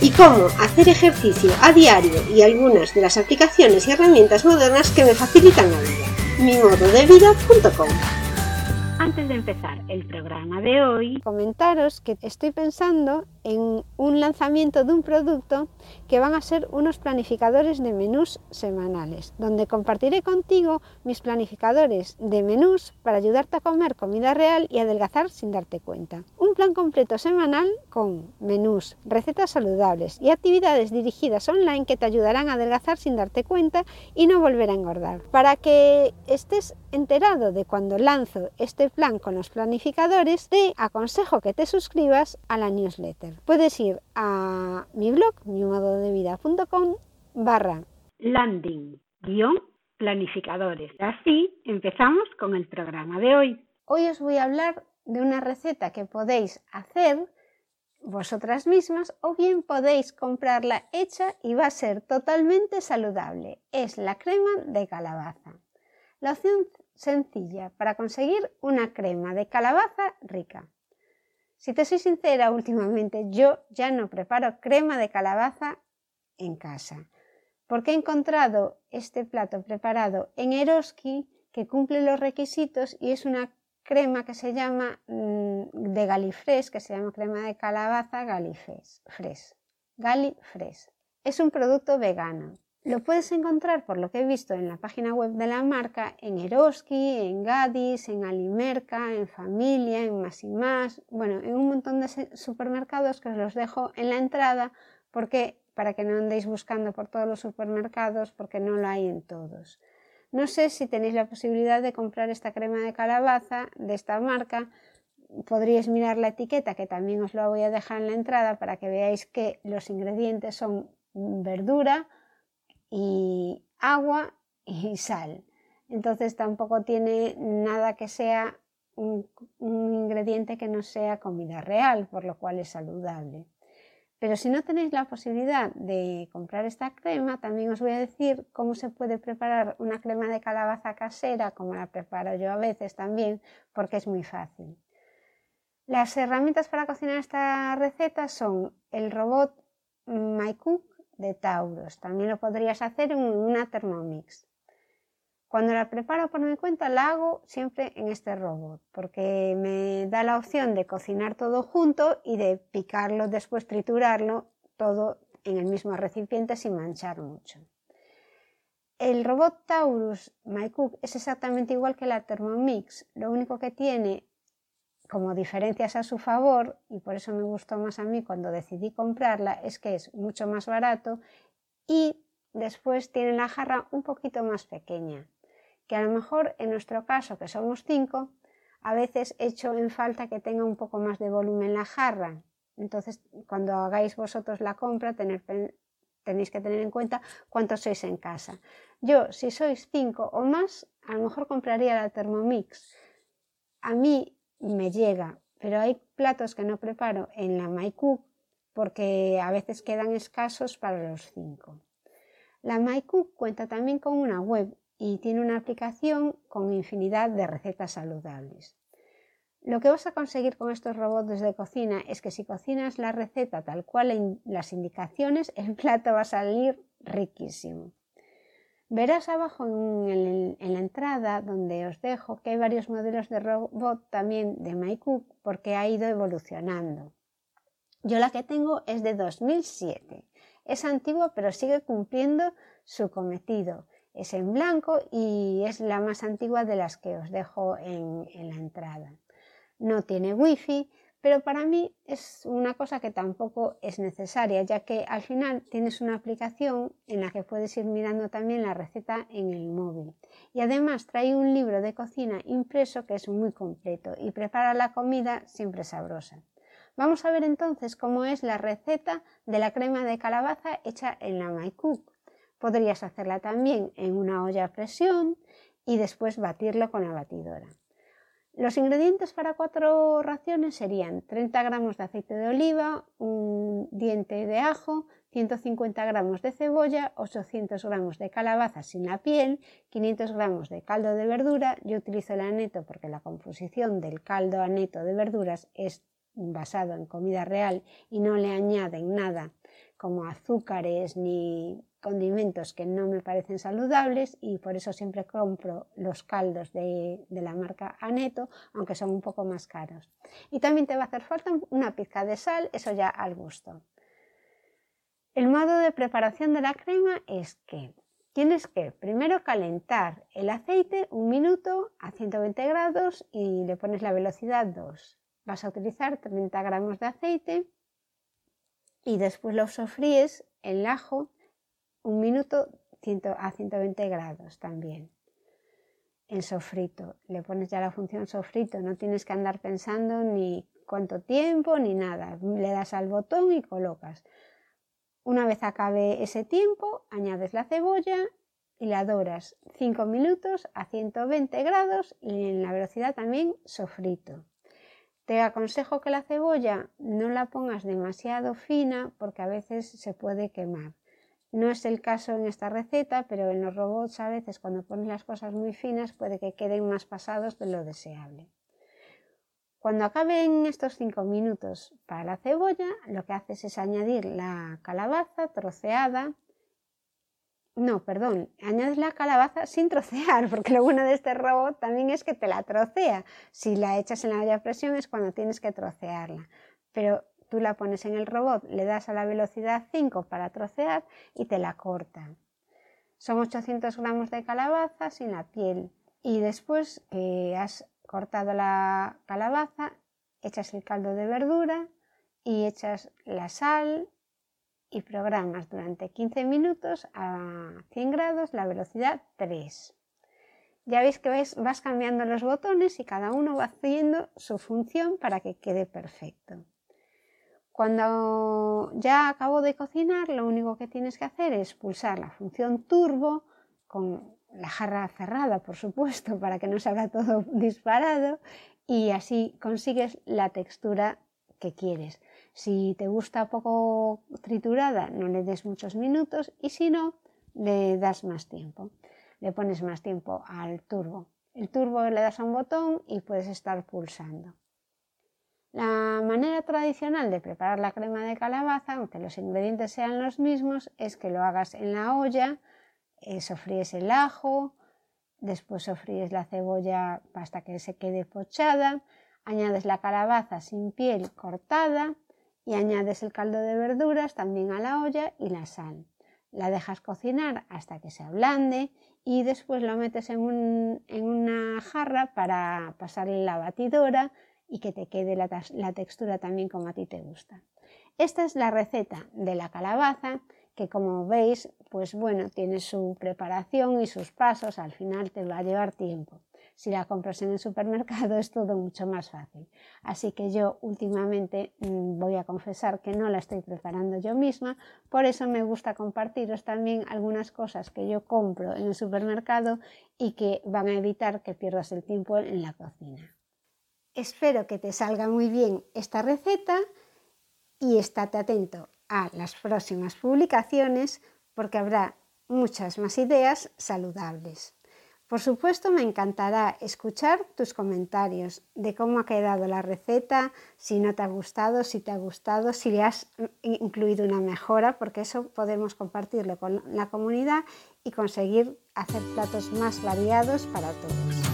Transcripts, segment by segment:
y cómo hacer ejercicio a diario y algunas de las aplicaciones y herramientas modernas que me facilitan la vida. Antes de empezar el programa de hoy, comentaros que estoy pensando en un lanzamiento de un producto que van a ser unos planificadores de menús semanales, donde compartiré contigo mis planificadores de menús para ayudarte a comer comida real y adelgazar sin darte cuenta. Un plan completo semanal con menús, recetas saludables y actividades dirigidas online que te ayudarán a adelgazar sin darte cuenta y no volver a engordar. Para que estés enterado de cuando lanzo este plan con los planificadores, te aconsejo que te suscribas a la newsletter. Puedes ir a mi blog, mimododevida.com barra landing guion planificadores. Así empezamos con el programa de hoy. Hoy os voy a hablar de una receta que podéis hacer vosotras mismas o bien podéis comprarla hecha y va a ser totalmente saludable. Es la crema de calabaza. La opción sencilla para conseguir una crema de calabaza rica. Si te soy sincera, últimamente yo ya no preparo crema de calabaza en casa, porque he encontrado este plato preparado en Eroski que cumple los requisitos y es una crema que se llama mm, de Galifres, que se llama crema de calabaza Galifres. Galifres. Es un producto vegano. Lo puedes encontrar, por lo que he visto en la página web de la marca, en Eroski, en Gadis, en Alimerca, en Familia, en Más y Más, bueno, en un montón de supermercados que os los dejo en la entrada porque para que no andéis buscando por todos los supermercados porque no lo hay en todos. No sé si tenéis la posibilidad de comprar esta crema de calabaza de esta marca. Podríais mirar la etiqueta que también os lo voy a dejar en la entrada para que veáis que los ingredientes son verdura, y agua y sal. Entonces tampoco tiene nada que sea un, ingrediente que no sea comida real, por lo cual es saludable. Pero si no tenéis la posibilidad de comprar esta crema, también os voy a decir cómo se puede preparar una crema de calabaza casera, como la preparo yo a veces también, porque es muy fácil. Las herramientas para cocinar esta receta son el robot MyCook de Tauros. También lo podrías hacer en una Thermomix. Cuando la preparo por mi cuenta la hago siempre en este robot porque me da la opción de cocinar todo junto y de picarlo después, triturarlo todo en el mismo recipiente sin manchar mucho. El robot Taurus MyCook es exactamente igual que la Thermomix, lo único que tiene como diferencias a su favor, y por eso me gustó más a mí cuando decidí comprarla, es que es mucho más barato y después tiene la jarra un poquito más pequeña, que a lo mejor en nuestro caso, que somos cinco, a veces echo en falta que tenga un poco más de volumen la jarra. Entonces, cuando hagáis vosotros la compra, tenéis que tener en cuenta cuántos sois en casa. Yo, si sois cinco o más, a lo mejor compraría la Thermomix. A mí me llega, pero hay platos que no preparo en la MyCook porque a veces quedan escasos para los cinco. La MyCook cuenta también con una web y tiene una aplicación con infinidad de recetas saludables. Lo que vas a conseguir con estos robots de cocina es que si cocinas la receta tal cual en las indicaciones, el plato va a salir riquísimo. Verás abajo en, la entrada donde os dejo que hay varios modelos de robot también de MyCook porque ha ido evolucionando. Yo la que tengo es de 2007. Es antigua pero sigue cumpliendo su cometido. Es en blanco y es la más antigua de las que os dejo en, en la entrada. No tiene wifi, pero para mí es una cosa que tampoco es necesaria, ya que al final tienes una aplicación en la que puedes ir mirando también la receta en el móvil. Y además trae un libro de cocina impreso que es muy completo y prepara la comida siempre sabrosa. Vamos a ver entonces cómo es la receta de la crema de calabaza hecha en la MyCook. Podrías hacerla también en una olla a presión y después batirlo con la batidora. Los ingredientes para cuatro raciones serían 30 gramos de aceite de oliva, un diente de ajo, 150 gramos de cebolla, 800 gramos de calabaza sin la piel, 500 gramos de caldo de verdura. Yo utilizo el aneto porque la composición del caldo aneto de verduras es basado en comida real y no le añaden nada como azúcares ni condimentos que no me parecen saludables y por eso siempre compro los caldos de, la marca Aneto, aunque son un poco más caros. Y también te va a hacer falta una pizca de sal, eso ya al gusto. El modo de preparación de la crema es que tienes que primero calentar el aceite un minuto a 120 grados y le pones la velocidad 2. Vas a utilizar 30 gramos de aceite y después lo sofríes el ajo un minuto a 120 grados también. En sofrito, le pones ya la función sofrito, no tienes que andar pensando ni cuánto tiempo ni nada. Le das al botón y colocas. Una vez acabe ese tiempo, añades la cebolla y la doras 5 minutos a 120 grados y en la velocidad también sofrito. Te aconsejo que la cebolla no la pongas demasiado fina porque a veces se puede quemar. No es el caso en esta receta, pero en los robots a veces cuando pones las cosas muy finas puede que queden más pasados de lo deseable. Cuando acaben estos 5 minutos para la cebolla, lo que haces es añadir la calabaza troceada. No, perdón, añades la calabaza sin trocear, porque lo bueno de este robot también es que te la trocea. Si la echas en la olla a presión es cuando tienes que trocearla. Pero Tú la pones en el robot, le das a la velocidad 5 para trocear y te la corta. Son 800 gramos de calabaza sin la piel. Y después que has cortado la calabaza, echas el caldo de verdura y echas la sal y programas durante 15 minutos a 100 grados la velocidad 3. Ya veis que vas cambiando los botones y cada uno va haciendo su función para que quede perfecto. Cuando ya acabo de cocinar, lo único que tienes que hacer es pulsar la función turbo con la jarra cerrada, por supuesto, para que no salga todo disparado y así consigues la textura que quieres. Si te gusta poco triturada, no le des muchos minutos y si no, le das más tiempo. Le pones más tiempo al turbo. El turbo le das a un botón y puedes estar pulsando. La manera tradicional de preparar la crema de calabaza, aunque los ingredientes sean los mismos, es que lo hagas en la olla, eh, sofríes el ajo, después sofríes la cebolla hasta que se quede pochada, añades la calabaza sin piel cortada y añades el caldo de verduras también a la olla y la sal. La dejas cocinar hasta que se ablande y después lo metes en, en una jarra para pasarle la batidora y que te quede la, textura también como a ti te gusta. Esta es la receta de la calabaza que como veis, pues bueno, tiene su preparación y sus pasos, al final te va a llevar tiempo. Si la compras en el supermercado es todo mucho más fácil. Así que yo últimamente mm, voy a confesar que no la estoy preparando yo misma, por eso me gusta compartiros también algunas cosas que yo compro en el supermercado y que van a evitar que pierdas el tiempo en la cocina. Espero que te salga muy bien esta receta y estate atento a las próximas publicaciones porque habrá muchas más ideas saludables. Por supuesto, me encantará escuchar tus comentarios de cómo ha quedado la receta, si no te ha gustado, si te ha gustado, si le has incluido una mejora, porque eso podemos compartirlo con la comunidad y conseguir hacer platos más variados para todos.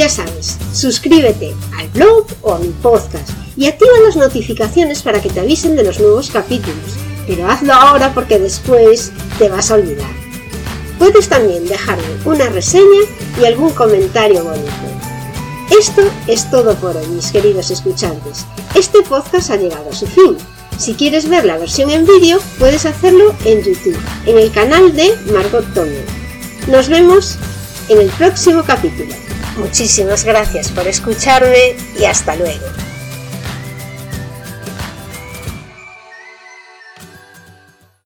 Ya sabes, suscríbete al blog o a mi podcast y activa las notificaciones para que te avisen de los nuevos capítulos. Pero hazlo ahora porque después te vas a olvidar. Puedes también dejarme una reseña y algún comentario bonito. Esto es todo por hoy, mis queridos escuchantes. Este podcast ha llegado a su fin. Si quieres ver la versión en vídeo, puedes hacerlo en YouTube, en el canal de Margot Tomio. Nos vemos en el próximo capítulo. Muchísimas gracias por escucharme y hasta luego.